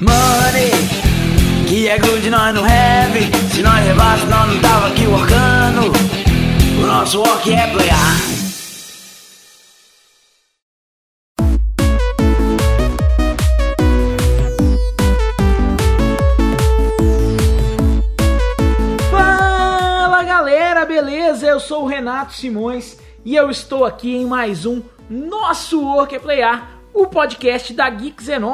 Money, que é good nós não have. Se nós levasse, nós não tava aqui workando. O nosso work é playar. Fala galera, beleza? Eu sou o Renato Simões e eu estou aqui em mais um Nosso Work é Playar, o podcast da Geeks and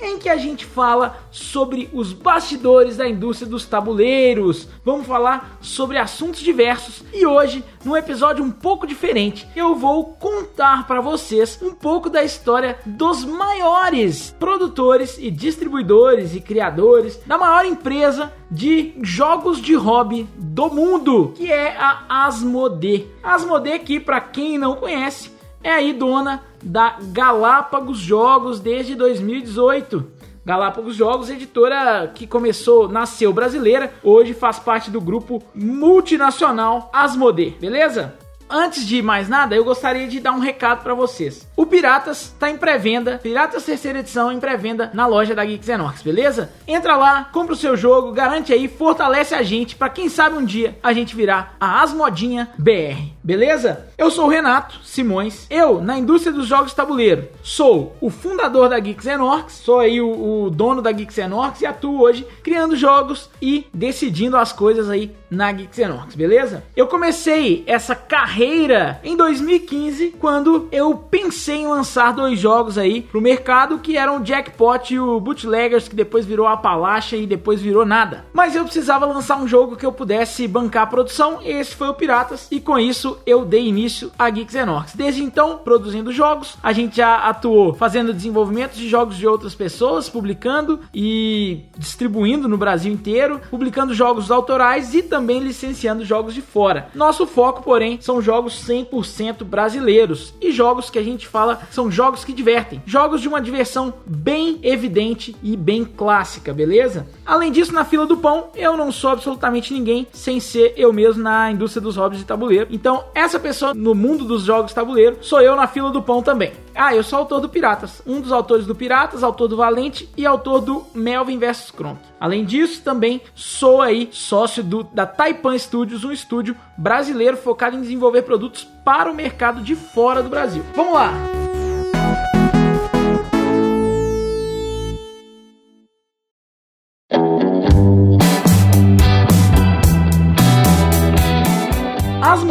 em que a gente fala sobre os bastidores da indústria dos tabuleiros. Vamos falar sobre assuntos diversos e hoje, num episódio um pouco diferente, eu vou contar para vocês um pouco da história dos maiores produtores e distribuidores e criadores da maior empresa de jogos de hobby do mundo, que é a Asmodee. Asmodee que para quem não conhece, é aí dona da Galápagos Jogos desde 2018. Galápagos Jogos, editora que começou, nasceu brasileira, hoje faz parte do grupo multinacional Asmodee, beleza? Antes de mais nada, eu gostaria de dar um recado para vocês. O Piratas está em pré-venda, Piratas terceira edição em pré-venda na loja da Geeks Enox, beleza? Entra lá, compra o seu jogo, garante aí, fortalece a gente para quem sabe um dia a gente virar a Asmodinha BR, beleza? Eu sou o Renato Simões, eu na indústria dos jogos tabuleiro sou o fundador da Geeks Enox, sou aí o, o dono da Geeks Enox e atuo hoje criando jogos e decidindo as coisas aí na Geeks Enox, beleza? Eu comecei essa carreira em 2015 quando eu pensei em lançar dois jogos aí pro mercado que eram o Jackpot e o Bootleggers que depois virou Appalachia e depois virou nada. Mas eu precisava lançar um jogo que eu pudesse bancar a produção, e esse foi o Piratas e com isso eu dei início à Geeks Enox. Desde então, produzindo jogos, a gente já atuou fazendo desenvolvimento de jogos de outras pessoas, publicando e distribuindo no Brasil inteiro, publicando jogos autorais e também licenciando jogos de fora. Nosso foco, porém, são jogos 100% brasileiros e jogos que a gente fala são jogos que divertem, jogos de uma diversão bem evidente e bem clássica, beleza? Além disso, na fila do pão, eu não sou absolutamente ninguém sem ser eu mesmo na indústria dos hobbies de tabuleiro. Então, essa pessoa no mundo dos jogos tabuleiro sou eu na fila do pão também. Ah, eu sou autor do Piratas, um dos autores do Piratas, autor do Valente e autor do Melvin vs Kronk. Além disso, também sou aí sócio do, da Taipan Studios, um estúdio brasileiro focado em desenvolver produtos para o mercado de fora do Brasil. Vamos lá!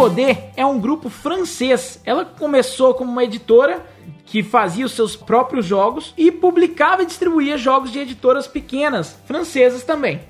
Asmodee é um grupo francês. Ela começou como uma editora que fazia os seus próprios jogos e publicava e distribuía jogos de editoras pequenas, francesas também,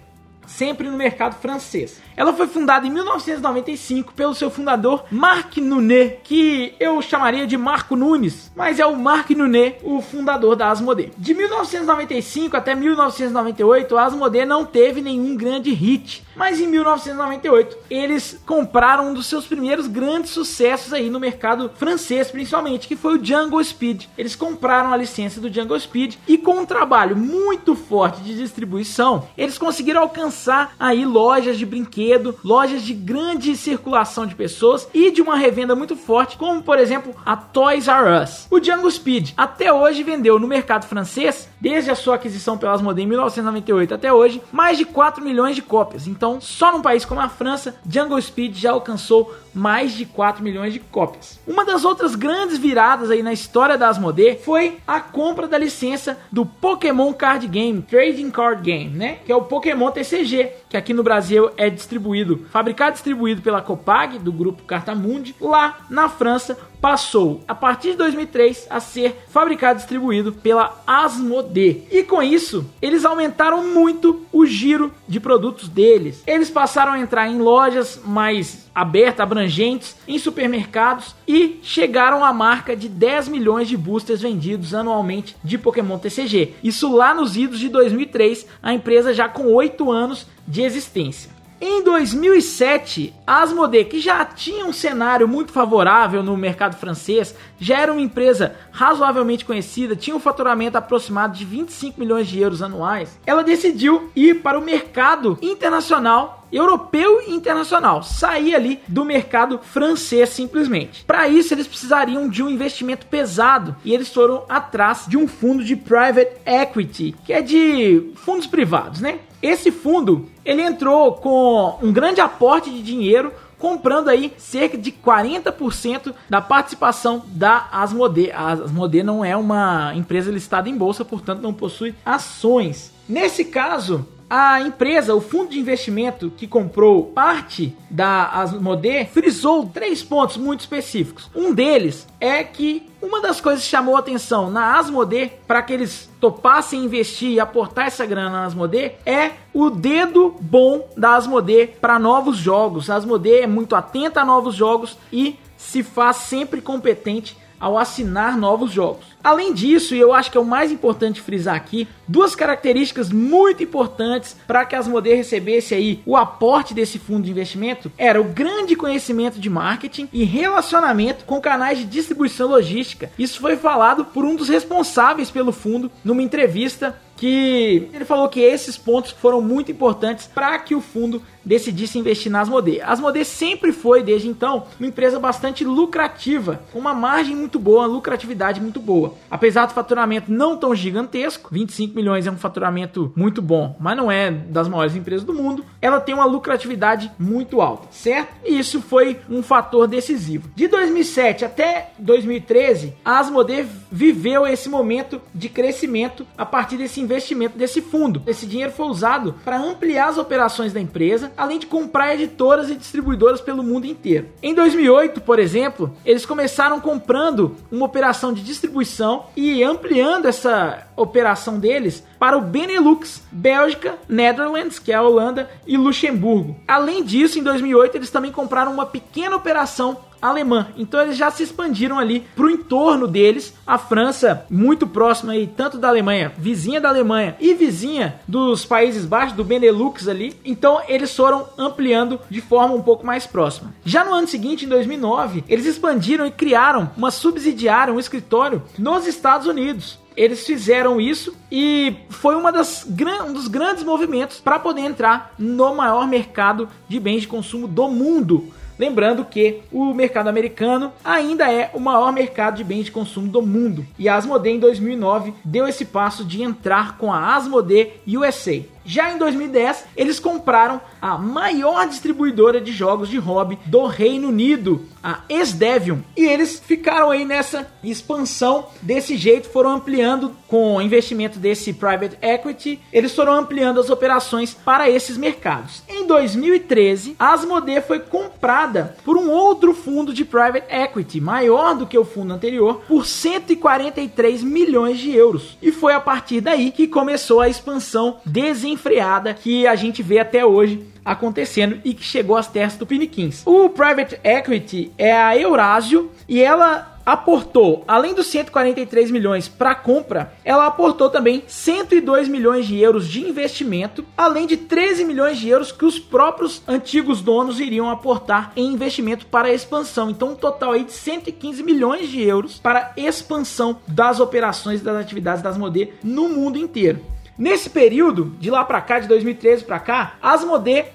sempre no mercado francês. Ela foi fundada em 1995 pelo seu fundador Marc Nunet, que eu chamaria de Marco Nunes, mas é o Marc Nunet, o fundador da Asmodee. De 1995 até 1998, a Asmodee não teve nenhum grande hit, mas em 1998 eles compraram um dos seus primeiros grandes sucessos aí no mercado francês, principalmente, que foi o Jungle Speed. Eles compraram a licença do Jungle Speed e com um trabalho muito forte de distribuição, eles conseguiram alcançar aí lojas de brinquedos lojas de grande circulação de pessoas e de uma revenda muito forte, como por exemplo a Toys R Us. O Django Speed até hoje vendeu no mercado francês, desde a sua aquisição pela Asmodee em 1998 até hoje, mais de 4 milhões de cópias. Então, só num país como a França, Django Speed já alcançou mais de 4 milhões de cópias. Uma das outras grandes viradas aí na história da Asmodee foi a compra da licença do Pokémon Card Game, Trading Card Game, né? Que é o Pokémon TCG, que aqui no Brasil é distribuído, fabricado e distribuído pela Copag, do grupo Cartamundi. Lá na França, passou, a partir de 2003, a ser fabricado e distribuído pela Asmodee. E com isso, eles aumentaram muito o giro de produtos deles. Eles passaram a entrar em lojas mais abertas, abrangentes, em supermercados e chegaram à marca de 10 milhões de boosters vendidos anualmente de Pokémon TCG. Isso lá nos idos de 2003, a empresa já com 8 anos de existência. Em 2007, a Asmodee, que já tinha um cenário muito favorável no mercado francês, já era uma empresa razoavelmente conhecida, tinha um faturamento aproximado de 25 milhões de euros anuais, ela decidiu ir para o mercado internacional europeu e internacional, sair ali do mercado francês simplesmente. Para isso, eles precisariam de um investimento pesado e eles foram atrás de um fundo de private equity, que é de fundos privados, né? Esse fundo, ele entrou com um grande aporte de dinheiro comprando aí cerca de 40% da participação da Asmodee. A Asmodee não é uma empresa listada em bolsa, portanto não possui ações. Nesse caso, a empresa, o fundo de investimento que comprou parte da Asmodee, frisou três pontos muito específicos. Um deles é que uma das coisas que chamou atenção na Asmodee para que eles topassem investir e aportar essa grana na Asmodee é o dedo bom da Asmodee para novos jogos. A Asmodee é muito atenta a novos jogos e se faz sempre competente ao assinar novos jogos. Além disso, e eu acho que é o mais importante frisar aqui, duas características muito importantes para que a Asmodee recebesse aí o aporte desse fundo de investimento era o grande conhecimento de marketing e relacionamento com canais de distribuição logística. Isso foi falado por um dos responsáveis pelo fundo numa entrevista que ele falou que esses pontos foram muito importantes para que o fundo decidisse investir na Asmodee. A Asmodee sempre foi, desde então, uma empresa bastante lucrativa, com uma margem muito boa, uma lucratividade muito boa. Apesar do faturamento não tão gigantesco, 25 milhões é um faturamento muito bom, mas não é das maiores empresas do mundo, ela tem uma lucratividade muito alta, certo? E isso foi um fator decisivo. De 2007 até 2013, a Asmodee viveu esse momento de crescimento a partir desse investimento desse fundo. Esse dinheiro foi usado para ampliar as operações da empresa, além de comprar editoras e distribuidoras pelo mundo inteiro. Em 2008, por exemplo, eles começaram comprando uma operação de distribuição e ampliando essa operação deles para o Benelux, Bélgica, Netherlands, que é a Holanda, e Luxemburgo. Além disso, em 2008 eles também compraram uma pequena operação alemã. Então eles já se expandiram ali para o entorno deles. A França, muito próxima aí, tanto da Alemanha, vizinha da Alemanha e vizinha dos Países Baixos, do Benelux ali. Então eles foram ampliando de forma um pouco mais próxima. Já no ano seguinte, em 2009, eles expandiram e criaram uma subsidiária, um escritório nos Estados Unidos eles fizeram isso e foi uma das, um dos grandes movimentos para poder entrar no maior mercado de bens de consumo do mundo. Lembrando que o mercado americano ainda é o maior mercado de bens de consumo do mundo. E a Asmodee em 2009 deu esse passo de entrar com a Asmodee USA. Já em 2010, eles compraram a maior distribuidora de jogos de hobby do Reino Unido, a Esdevium. E eles ficaram aí nessa expansão desse jeito, foram ampliando com o investimento desse private equity, eles foram ampliando as operações para esses mercados. Em 2013, a Asmodee foi comprada por um outro fundo de private equity, maior do que o fundo anterior, por 143 milhões de euros. E foi a partir daí que começou a expansão desenfreada desenfreada que a gente vê até hoje acontecendo e que chegou às terras do Piniquins. O Private Equity é a Eurasio e ela aportou, além dos 143 milhões para compra, ela aportou também 102 milhões de euros de investimento, além de 13 milhões de euros que os próprios antigos donos iriam aportar em investimento para expansão. Então, um total aí de 115 milhões de euros para expansão das operações das atividades das Modê no mundo inteiro. Nesse período, de lá para cá, de 2013 para cá, a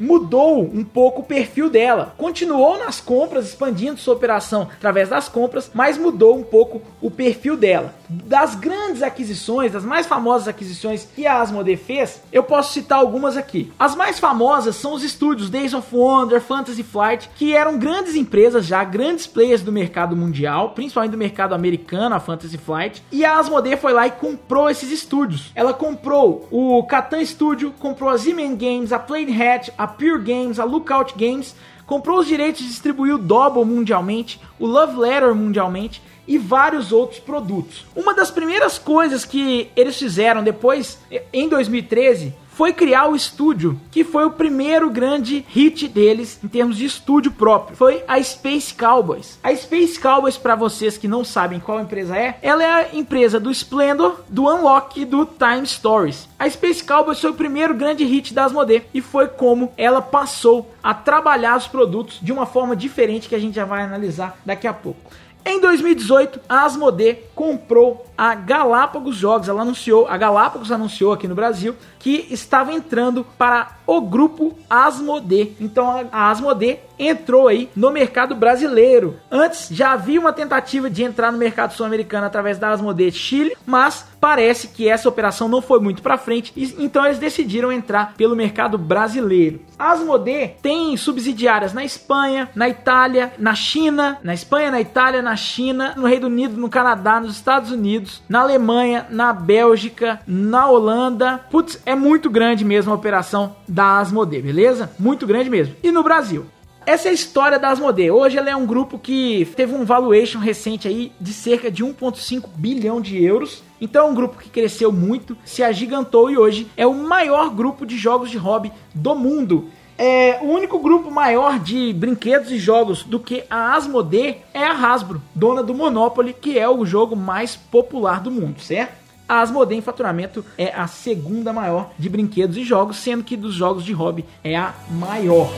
mudou um pouco o perfil dela. Continuou nas compras, expandindo sua operação através das compras, mas mudou um pouco o perfil dela. Das grandes aquisições, das mais famosas aquisições que a Asmodee fez, eu posso citar algumas aqui. As mais famosas são os estúdios Days of Wonder, Fantasy Flight, que eram grandes empresas já, grandes players do mercado mundial, principalmente do mercado americano, a Fantasy Flight, e a Asmodee foi lá e comprou esses estúdios. Ela comprou o Catan Studio, comprou a Z-Man Games, a Plain Hat, a Pure Games, a Lookout Games, comprou os direitos de distribuir o Double mundialmente, o Love Letter mundialmente e vários outros produtos. Uma das primeiras coisas que eles fizeram depois, em 2013, foi criar o estúdio, que foi o primeiro grande hit deles em termos de estúdio próprio. Foi a Space Cowboys. A Space Cowboys, para vocês que não sabem qual empresa é, ela é a empresa do Splendor, do Unlock e do Time Stories. A Space Cowboys foi o primeiro grande hit da Asmodee e foi como ela passou a trabalhar os produtos de uma forma diferente que a gente já vai analisar daqui a pouco. Em 2018, a Asmodee comprou a Galápagos Jogos. Ela anunciou, a Galápagos anunciou aqui no Brasil que estava entrando para o grupo Asmodee. Então a Asmodee entrou aí no mercado brasileiro. Antes já havia uma tentativa de entrar no mercado sul-americano através da Asmodee Chile, mas parece que essa operação não foi muito para frente, então eles decidiram entrar pelo mercado brasileiro. A Asmodee tem subsidiárias na Espanha, na Itália, na China, na Espanha, na Itália, na China, no Reino Unido, no Canadá, nos Estados Unidos, na Alemanha, na Bélgica, na Holanda. Putz, é muito grande mesmo a operação da Asmodee, beleza? Muito grande mesmo. E no Brasil? Essa é a história da Asmodee. Hoje ela é um grupo que teve um valuation recente aí de cerca de 1.5 bilhão de euros. Então é um grupo que cresceu muito, se agigantou e hoje é o maior grupo de jogos de hobby do mundo. É, o único grupo maior de brinquedos e jogos do que a Asmodee é a Hasbro, dona do Monopoly, que é o jogo mais popular do mundo, certo? A Asmodee em faturamento é a segunda maior de brinquedos e jogos, sendo que dos jogos de hobby é a maior.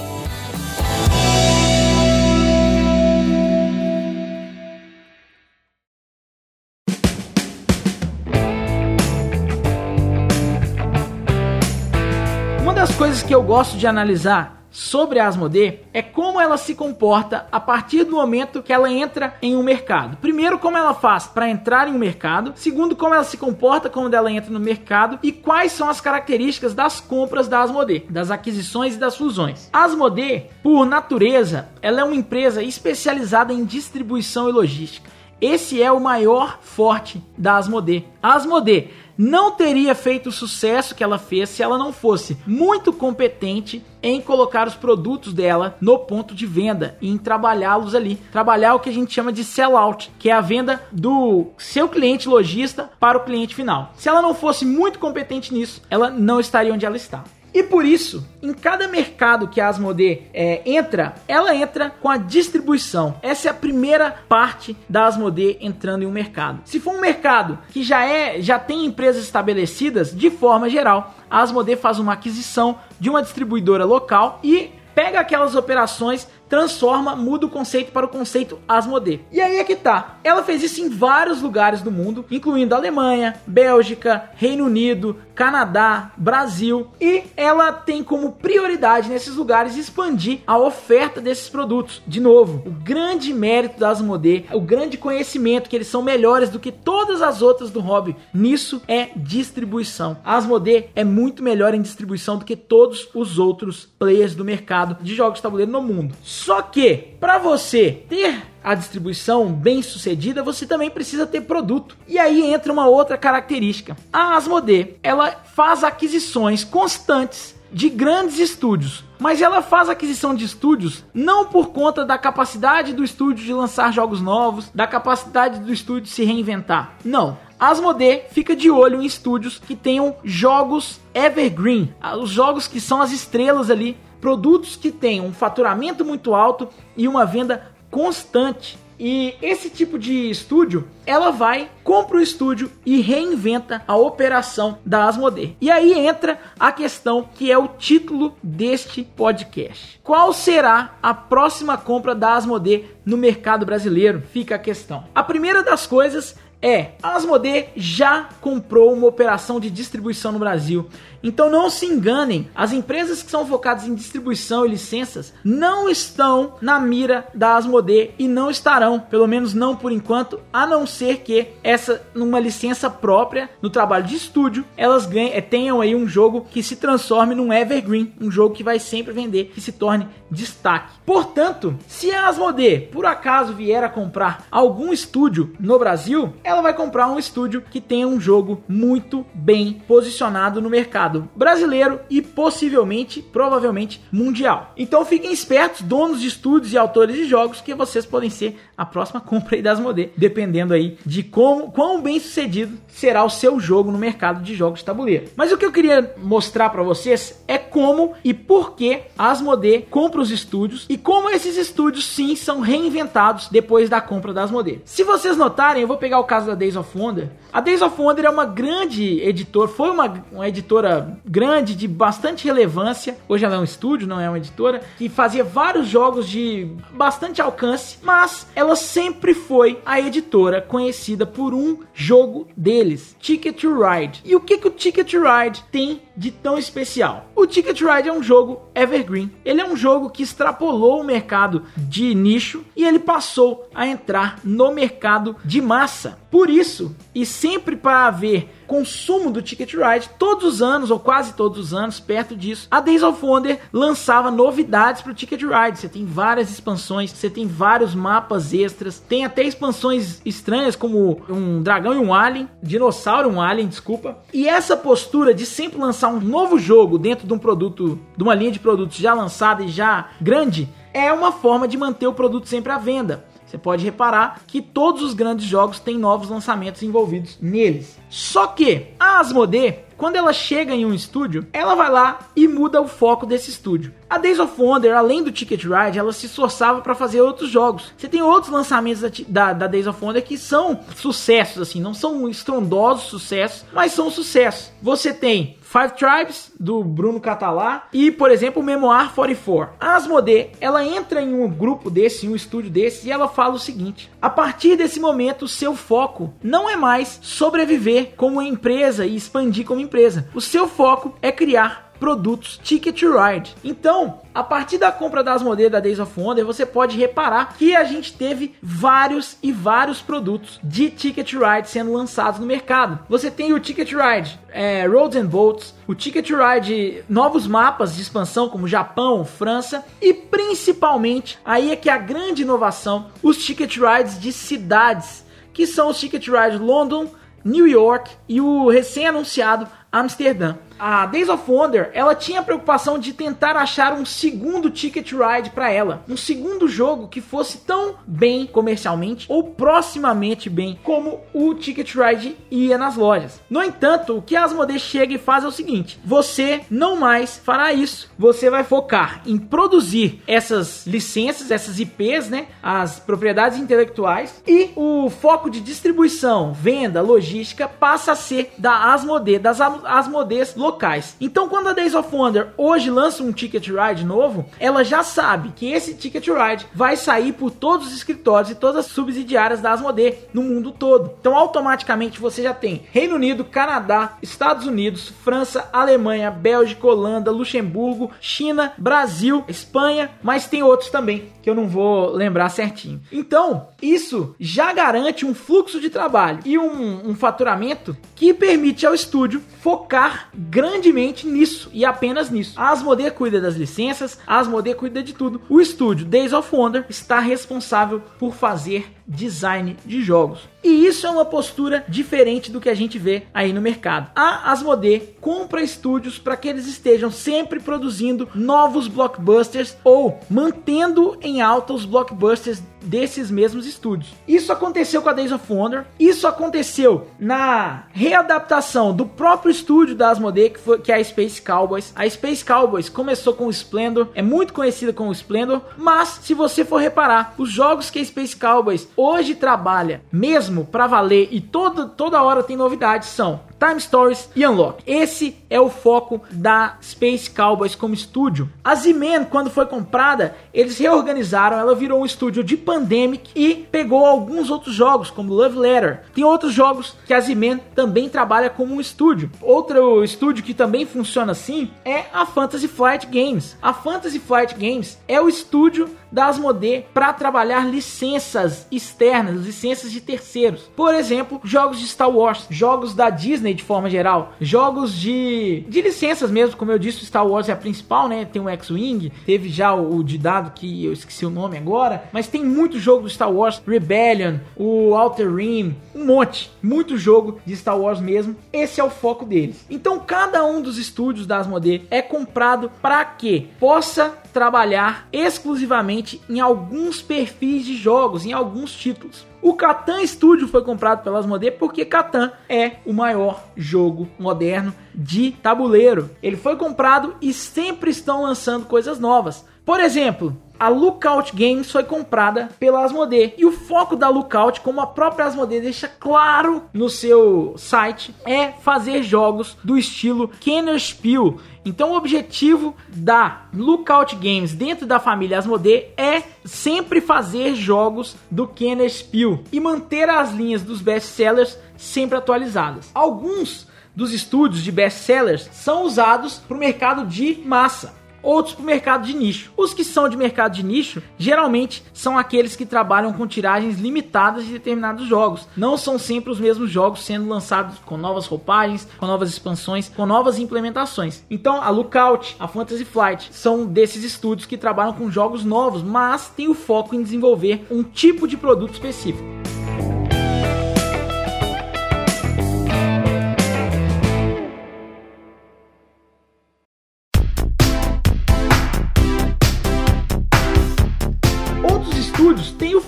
Que eu gosto de analisar sobre a Asmodee é como ela se comporta a partir do momento que ela entra em um mercado. Primeiro, como ela faz para entrar em um mercado. Segundo, como ela se comporta quando ela entra no mercado e quais são as características das compras da Asmodee, das aquisições e das fusões. A Asmodee, por natureza, ela é uma empresa especializada em distribuição e logística. Esse é o maior forte da Asmodee. A Asmodee não teria feito o sucesso que ela fez se ela não fosse muito competente em colocar os produtos dela no ponto de venda e em trabalhá-los ali. Trabalhar o que a gente chama de sell-out, que é a venda do seu cliente lojista para o cliente final. Se ela não fosse muito competente nisso, ela não estaria onde ela está. E por isso, em cada mercado que a Asmodee é, entra, ela entra com a distribuição. Essa é a primeira parte da Asmodee entrando em um mercado. Se for um mercado que já é, já tem empresas estabelecidas, de forma geral, a Asmodee faz uma aquisição de uma distribuidora local e pega aquelas operações, transforma, muda o conceito para o conceito Asmodee. E aí é que tá. Ela fez isso em vários lugares do mundo, incluindo Alemanha, Bélgica, Reino Unido, Canadá, Brasil, e ela tem como prioridade nesses lugares expandir a oferta desses produtos. De novo, o grande mérito da Asmodee, o grande conhecimento que eles são melhores do que todas as outras do hobby nisso é distribuição. A Asmodee é muito melhor em distribuição do que todos os outros players do mercado de jogos de tabuleiro no mundo. Só que, para você ter a distribuição bem sucedida, você também precisa ter produto. E aí entra uma outra característica. A Asmodee, ela faz aquisições constantes de grandes estúdios, mas ela faz aquisição de estúdios não por conta da capacidade do estúdio de lançar jogos novos, da capacidade do estúdio se reinventar. Não. A Asmodee fica de olho em estúdios que tenham jogos evergreen, os jogos que são as estrelas ali produtos que tenham um faturamento muito alto e uma venda constante. E esse tipo de estúdio, ela vai, compra o estúdio e reinventa a operação da Asmodee. E aí entra a questão que é o título deste podcast. Qual será a próxima compra da Asmodee no mercado brasileiro? Fica a questão. A primeira das coisas é, a Asmodee já comprou uma operação de distribuição no Brasil. Então não se enganem, as empresas que são focadas em distribuição e licenças não estão na mira da Asmodee e não estarão, pelo menos não por enquanto, a não ser que essa numa licença própria no trabalho de estúdio, elas ganhem, é, tenham aí um jogo que se transforme num evergreen, um jogo que vai sempre vender, que se torne destaque. Portanto, se a Asmodee por acaso vier a comprar algum estúdio no Brasil, vai comprar um estúdio que tenha um jogo muito bem posicionado no mercado brasileiro e possivelmente, provavelmente, mundial. Então fiquem espertos, donos de estúdios e autores de jogos, que vocês podem ser a próxima compra aí das Asmodee, dependendo aí de como, quão bem sucedido será o seu jogo no mercado de jogos de tabuleiro. Mas o que eu queria mostrar para vocês é como e por que a Asmodee compra os estúdios e como esses estúdios sim são reinventados depois da compra da Asmodee. Se vocês notarem, eu vou pegar o caso da Days of Wonder, a Days of Wonder é uma grande editora, foi uma, uma editora grande de bastante relevância. Hoje ela é um estúdio, não é uma editora, que fazia vários jogos de bastante alcance, mas ela sempre foi a editora conhecida por um jogo deles, Ticket to Ride. E o que, que o Ticket to Ride tem de tão especial? O Ticket to Ride é um jogo evergreen. Ele é um jogo que extrapolou o mercado de nicho e ele passou a entrar no mercado de massa. Por isso, e sempre para haver consumo do Ticket Ride, todos os anos, ou quase todos os anos, perto disso, a Days of Wonder lançava novidades para o Ticket Ride. Você tem várias expansões, você tem vários mapas extras, tem até expansões estranhas como um dragão e um alien, dinossauro e um alien, desculpa. E essa postura de sempre lançar um novo jogo dentro de um produto, de uma linha de produtos já lançada e já grande, é uma forma de manter o produto sempre à venda. Você pode reparar que todos os grandes jogos têm novos lançamentos envolvidos neles. Só que a Asmodee, quando ela chega em um estúdio, ela vai lá e muda o foco desse estúdio. A Days of Wonder, além do Ticket Ride, ela se esforçava para fazer outros jogos. Você tem outros lançamentos da, da, da, Days of Wonder que são sucessos, assim, não são estrondosos sucessos, mas são sucessos. Você tem Five Tribes, do Bruno Catalá, e, por exemplo, Memoir 44. A Asmodee, ela entra em um grupo desse, em um estúdio desse, e ela fala o seguinte: a partir desse momento, seu foco não é mais sobreviver como empresa e expandir como empresa. O seu foco é criar produtos Ticket Ride. Então, a partir da compra das modelos da Days of Wonder, você pode reparar que a gente teve vários e vários produtos de Ticket Ride sendo lançados no mercado. Você tem o Ticket Ride é, Roads and Boats, o Ticket Ride novos mapas de expansão como Japão, França e principalmente aí é que a grande inovação, os Ticket Rides de cidades, que são os Ticket Ride London, New York e o recém-anunciado Amsterdã a Days of Wonder, ela tinha a preocupação de tentar achar um segundo Ticket Ride para ela, um segundo jogo que fosse tão bem comercialmente ou proximamente bem como o Ticket Ride ia nas lojas. No entanto, o que a Asmodee chega e faz é o seguinte: você não mais fará isso. Você vai focar em produzir essas licenças, essas IPs, né, as propriedades intelectuais e o foco de distribuição, venda, logística passa a ser da Asmodee, das Asmodees locais. Então, quando a Days of Wonder hoje lança um Ticket Ride novo, ela já sabe que esse Ticket Ride vai sair por todos os escritórios e todas as subsidiárias da Asmodee no mundo todo. Então, automaticamente você já tem Reino Unido, Canadá, Estados Unidos, França, Alemanha, Bélgica, Holanda, Luxemburgo, China, Brasil, Espanha, mas tem outros também que eu não vou lembrar certinho. Então, isso já garante um fluxo de trabalho e um, um faturamento que permite ao estúdio focar grandemente nisso e apenas nisso. A Asmodee cuida das licenças, a Asmodee cuida de tudo. O estúdio Days of Wonder está responsável por fazer design de jogos. E isso é uma postura diferente do que a gente vê aí no mercado. A Asmodee compra estúdios para que eles estejam sempre produzindo novos blockbusters ou mantendo em alta os blockbusters desses mesmos estúdios. Isso aconteceu com a Days of Wonder, isso aconteceu na readaptação do próprio estúdio da Asmodee, que, foi, que é a Space Cowboys. A Space Cowboys começou com o Splendor, é muito conhecida com o Splendor, mas se você for reparar, os jogos que a Space Cowboys hoje trabalha, mesmo para valer e todo, toda hora tem novidades, são Time Stories e Unlock. Esse é o foco da Space Cowboys como estúdio. A Z-Man, quando foi comprada, eles reorganizaram, ela virou um estúdio de Pandemic e pegou alguns outros jogos, como Love Letter. Tem outros jogos que a Z-Man também trabalha como um estúdio. Outro estúdio que também funciona assim é a Fantasy Flight Games. A Fantasy Flight Games é o estúdio da Asmodee para trabalhar licenças externas, licenças de terceiros. Por exemplo, jogos de Star Wars, jogos da Disney de forma geral, jogos de, de licenças mesmo, como eu disse, Star Wars é a principal, né? Tem o X-Wing, teve já o, o de dado que eu esqueci o nome agora, mas tem muito jogo do Star Wars, Rebellion, o Outer Rim, um monte, muito jogo de Star Wars mesmo. Esse é o foco deles. Então, cada um dos estúdios da Asmodee é comprado para que possa trabalhar exclusivamente em alguns perfis de jogos, em alguns títulos. O Catan Studio foi comprado pela Asmodee porque Catan é o maior jogo moderno de tabuleiro. Ele foi comprado e sempre estão lançando coisas novas. Por exemplo, a Lookout Games foi comprada pela Asmodee. E o foco da Lookout, como a própria Asmodee deixa claro no seu site, é fazer jogos do estilo Kenner Spiel. Então o objetivo da Lookout Games dentro da família Asmodee é sempre fazer jogos do Kenner Spiel e manter as linhas dos best-sellers sempre atualizadas. Alguns dos estúdios de best-sellers são usados para o mercado de massa outros para o mercado de nicho. Os que são de mercado de nicho, geralmente são aqueles que trabalham com tiragens limitadas de determinados jogos. Não são sempre os mesmos jogos sendo lançados com novas roupagens, com novas expansões, com novas implementações. Então, a Lookout, a Fantasy Flight são desses estúdios que trabalham com jogos novos, mas tem o foco em desenvolver um tipo de produto específico.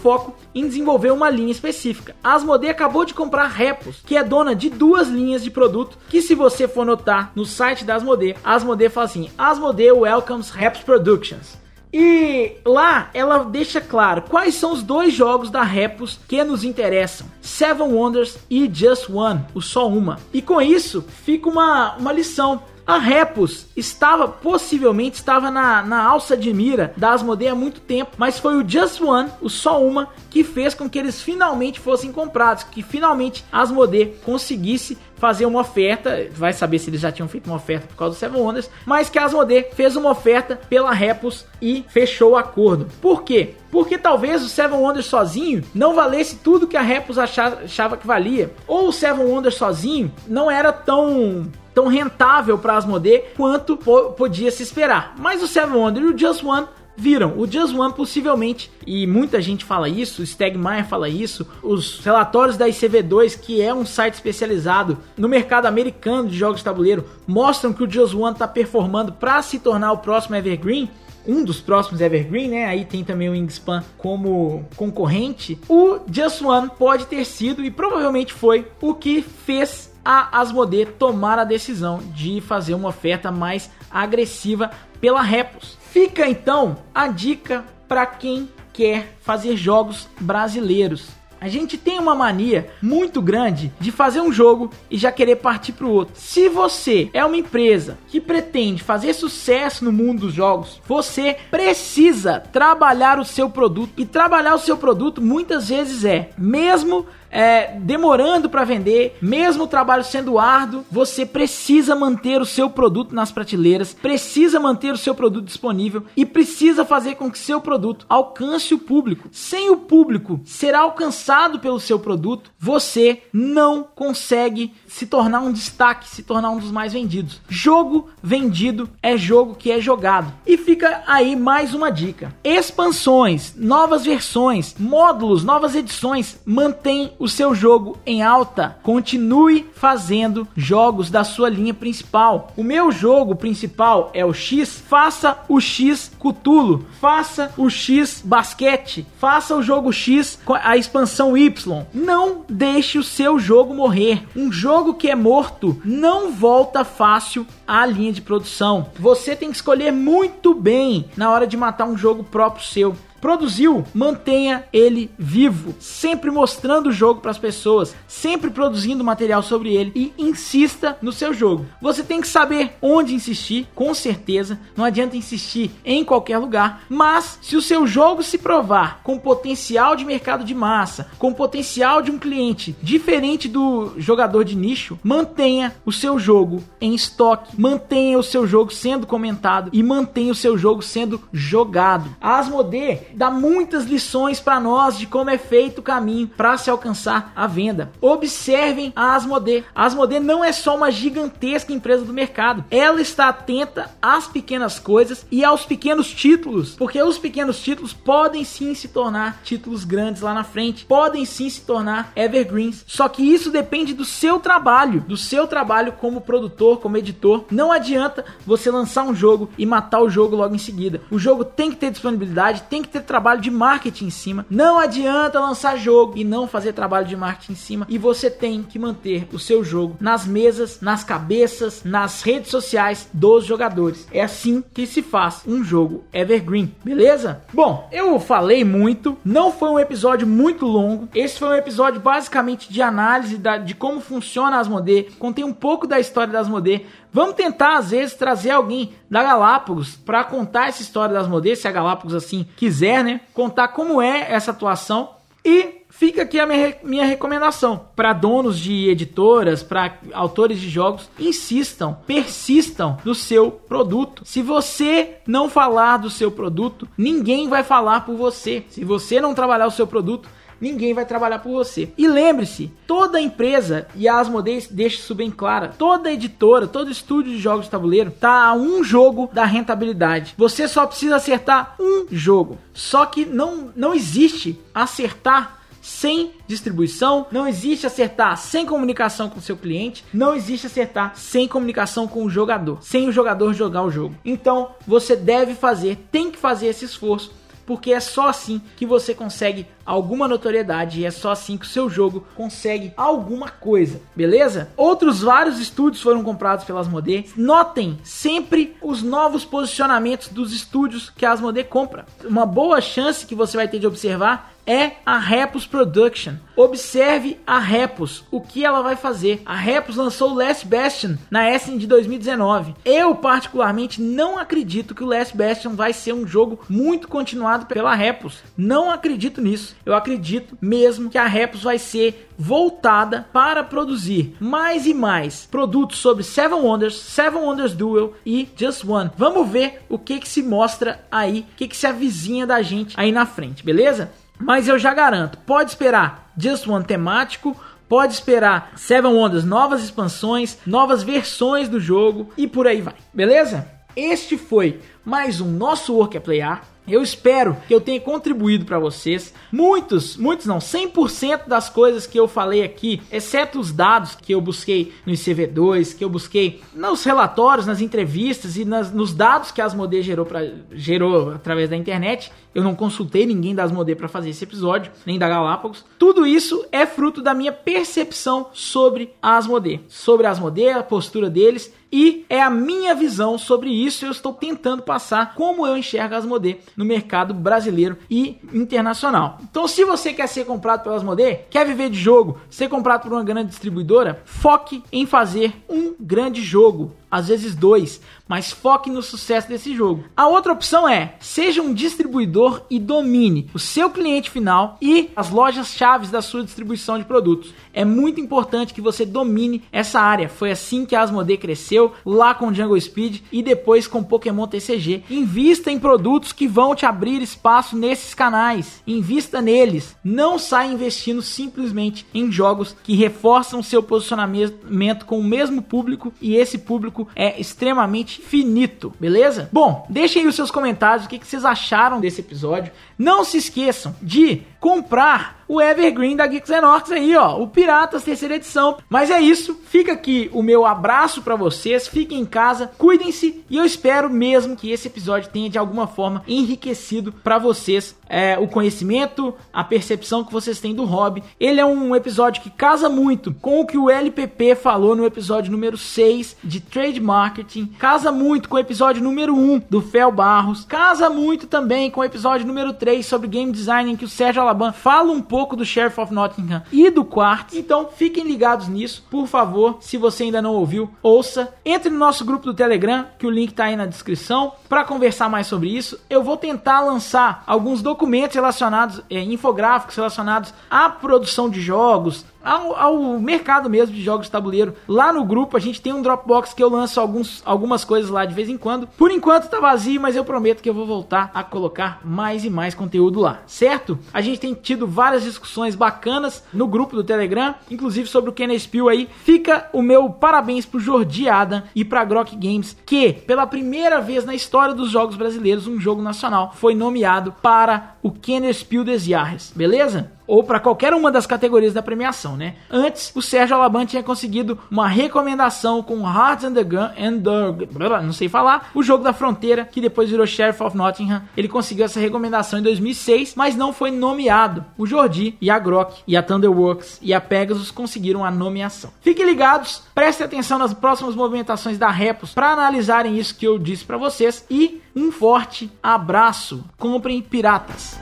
Foco em desenvolver uma linha específica. A Asmodee acabou de comprar Repos, que é dona de duas linhas de produto, que se você for notar no site da Asmodee, a Asmodee fala assim, Asmodee welcomes Reps Productions. E lá ela deixa claro quais são os dois jogos da Repos que nos interessam: Seven Wonders e Just One, o só uma. E com isso fica uma, uma lição. A Repos estava, possivelmente, estava na, na alça de mira da Asmodee há muito tempo, mas foi o Just One, o só uma, que fez com que eles finalmente fossem comprados, que finalmente a Asmodee conseguisse fazer uma oferta, vai saber se eles já tinham feito uma oferta por causa do Seven Wonders, mas que a Asmodee fez uma oferta pela Repos e fechou o acordo. Por quê? Porque talvez o Seven Wonders sozinho não valesse tudo que a Repos achava, achava que valia, ou o Seven Wonders sozinho não era tão tão rentável para Asmodee quanto podia se esperar. Mas o Seven Wonder e o Just One viram. O Just One possivelmente, e muita gente fala isso, o Stegmaier fala isso, os relatórios da ICV2, que é um site especializado no mercado americano de jogos de tabuleiro, mostram que o Just One está performando para se tornar o próximo Evergreen um dos próximos Evergreen, né? Aí tem também o Wingspan como concorrente. O Just One pode ter sido e provavelmente foi o que fez a Asmodee tomar a decisão de fazer uma oferta mais agressiva pela Repos. Fica então a dica para quem quer fazer jogos brasileiros. A gente tem uma mania muito grande de fazer um jogo e já querer partir para o outro. Se você é uma empresa que pretende fazer sucesso no mundo dos jogos, você precisa trabalhar o seu produto. E trabalhar o seu produto muitas vezes é, mesmo é, demorando para vender, mesmo o trabalho sendo árduo, você precisa manter o seu produto nas prateleiras, precisa manter o seu produto disponível e precisa fazer com que seu produto alcance o público. Sem o público ser alcançado pelo seu produto, você não consegue se tornar um destaque, se tornar um dos mais vendidos. Jogo vendido é jogo que é jogado. E fica aí mais uma dica: expansões, novas versões, módulos, novas edições, mantém o seu jogo em alta. Continue fazendo jogos da sua linha principal. O meu jogo principal é o X. Faça o X Cutulo, faça o X Basquete, faça o jogo X com a expansão Y. Não deixe o seu jogo morrer. Um jogo que é morto não volta fácil à linha de produção. Você tem que escolher muito bem na hora de matar um jogo próprio seu. Produziu, mantenha ele vivo, sempre mostrando o jogo para as pessoas, sempre produzindo material sobre ele. E insista no seu jogo. Você tem que saber onde insistir, com certeza, não adianta insistir em qualquer lugar, mas se o seu jogo se provar com potencial de mercado de massa, com potencial de um cliente diferente do jogador de nicho, mantenha o seu jogo em estoque, mantenha o seu jogo sendo comentado e mantenha o seu jogo sendo jogado. A Asmodee dá muitas lições para nós de como é feito o caminho para se alcançar a venda. Observem a Asmodee. A Asmodee não é só uma gigantesca empresa do mercado. Ela está atenta às pequenas coisas e aos pequenos títulos, porque os pequenos títulos podem sim se tornar títulos grandes lá na frente, podem sim se tornar evergreens. Só que isso depende do seu trabalho, do seu trabalho como produtor, como editor. Não adianta você lançar um jogo e matar o jogo logo em seguida. O jogo tem que ter disponibilidade, tem que ter ter trabalho de marketing em cima. Não adianta lançar jogo e não fazer trabalho de marketing em cima. E você tem que manter o seu jogo nas mesas, nas cabeças, nas redes sociais dos jogadores. É assim que se faz um jogo evergreen, beleza? Bom, eu falei muito, não foi um episódio muito longo. Esse foi um episódio basicamente de análise da, de como funciona a Asmodee. Contei um pouco da história da Asmodee. Vamos tentar, às vezes, trazer alguém da Galápagos para contar essa história das Asmodee, se a Galápagos assim quiser, né? Contar como é essa atuação. E fica aqui a minha, minha recomendação para donos de editoras, para autores de jogos, insistam, persistam no seu produto. Se você não falar do seu produto, ninguém vai falar por você. Se você não trabalhar o seu produto, ninguém vai trabalhar por você. E lembre-se, toda empresa, e a Asmodee deixa isso bem claro, toda editora, todo estúdio de jogos de tabuleiro tá a um jogo da rentabilidade. Você só precisa acertar um jogo. Só que não, não existe acertar sem distribuição, não existe acertar sem comunicação com seu cliente, não existe acertar sem comunicação com o jogador, sem o jogador jogar o jogo. Então, você deve fazer, tem que fazer esse esforço porque é só assim que você consegue alguma notoriedade e é só assim que o seu jogo consegue alguma coisa, beleza? Outros vários estúdios foram comprados pelas Asmodee. Notem sempre os novos posicionamentos dos estúdios que a Asmodee compra. Uma boa chance que você vai ter de observar é a Repos Production. Observe a Repos, o que ela vai fazer. A Repos lançou Last Bastion na Essen de 2019. Eu, particularmente, não acredito que o Last Bastion vai ser um jogo muito continuado pela Repos. Não acredito nisso. Eu acredito mesmo que a Repos vai ser voltada para produzir mais e mais produtos sobre Seven Wonders, Seven Wonders Duel e Just One. Vamos ver o que que se mostra aí, o que que se avizinha da gente aí na frente, beleza? Mas eu já garanto, pode esperar Just One temático, pode esperar Seven Wonders, novas expansões, novas versões do jogo e por aí vai, beleza? Este foi mais um nosso Work a Playar. Eu espero que eu tenha contribuído para vocês. Muitos, muitos não, 100% das coisas que eu falei aqui, exceto os dados que eu busquei no ICV2, que eu busquei nos relatórios, nas entrevistas e nas, nos dados que a Asmodee gerou, gerou através da internet. Eu não consultei ninguém da Asmodee para fazer esse episódio, nem da Galápagos. Tudo isso é fruto da minha percepção sobre a Asmodee, sobre a Asmodee, a postura deles e é a minha visão sobre isso. Eu estou tentando passar como eu enxergo a Asmodee no mercado brasileiro e internacional. Então, se você quer ser comprado pela Asmodee, quer viver de jogo, ser comprado por uma grande distribuidora, foque em fazer um grande jogo às vezes dois, mas foque no sucesso desse jogo. A outra opção é: seja um distribuidor e domine o seu cliente final e as lojas chaves da sua distribuição de produtos. É muito importante que você domine essa área. Foi assim que a Asmodee cresceu, lá com Jungle Speed e depois com Pokémon TCG. Invista em produtos que vão te abrir espaço nesses canais. Invista neles. Não saia investindo simplesmente em jogos que reforçam seu posicionamento com o mesmo público e esse público é extremamente finito, beleza? Bom, deixem aí os seus comentários, o que, que vocês acharam desse episódio. Não se esqueçam de comprar o Evergreen da Geeks Orcs aí, ó, o Piratas terceira edição. Mas é isso, fica aqui o meu abraço para vocês, fiquem em casa, cuidem-se. E eu espero mesmo que esse episódio tenha de alguma forma enriquecido para vocês é, o conhecimento, a percepção que vocês têm do hobby. Ele é um episódio que casa muito com o que o LPP falou no episódio número 6 de Trade Marketing, casa muito com o episódio número 1 do Fel Barros, casa muito também com o episódio número 3 sobre game design em que o Sérgio Alabama fala um pouco do Sheriff of Nottingham e do Quartz. Então fiquem ligados nisso, por favor. Se você ainda não ouviu, ouça. Entre no nosso grupo do Telegram, que o link tá aí na descrição, para conversar mais sobre isso. Eu vou tentar lançar alguns documentos relacionados, é, infográficos relacionados à produção de jogos, ao, ao, mercado mesmo de jogos de tabuleiro. Lá no grupo a gente tem um Dropbox que eu lanço alguns, algumas coisas lá de vez em quando. Por enquanto tá vazio, mas eu prometo que eu vou voltar a colocar mais e mais conteúdo lá, certo? A gente tem tido várias discussões bacanas no grupo do Telegram, inclusive sobre o Kenneth Spiel aí. Fica o meu parabéns pro Jordi Adam e pra Grok Games, que pela primeira vez na história dos jogos brasileiros, um jogo nacional foi nomeado para o Kenner Spiel des Jahres, beleza? Ou para qualquer uma das categorias da premiação, né? Antes, o Sérgio Alaban tinha conseguido uma recomendação com Hearts and the Gun and the, não sei falar, o jogo da fronteira, que depois virou Sheriff of Nottingham. Ele conseguiu essa recomendação em 2006, mas não foi nomeado. O Jordi e a Grok e a Thunderworks e a Pegasus conseguiram a nomeação. Fiquem ligados, prestem atenção nas próximas movimentações da Repos para analisarem isso que eu disse para vocês e um forte abraço. Comprem piratas.